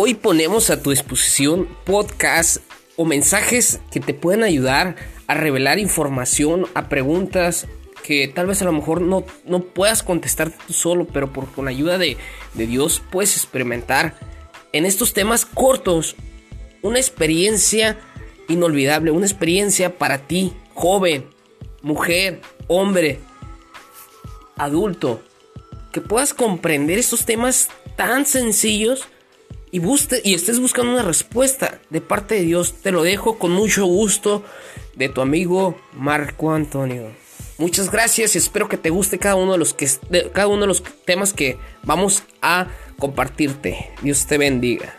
Hoy ponemos a tu disposición podcasts o mensajes que te pueden ayudar a revelar información, a preguntas que tal vez a lo mejor no, no puedas contestar tú solo, pero por, con ayuda de, de Dios puedes experimentar en estos temas cortos una experiencia inolvidable, una experiencia para ti, joven, mujer, hombre, adulto, que puedas comprender estos temas tan sencillos y, y estés buscando una respuesta de parte de Dios. Te lo dejo con mucho gusto de tu amigo Marco Antonio. Muchas gracias y espero que te guste cada uno de los, que, cada uno de los temas que vamos a compartirte. Dios te bendiga.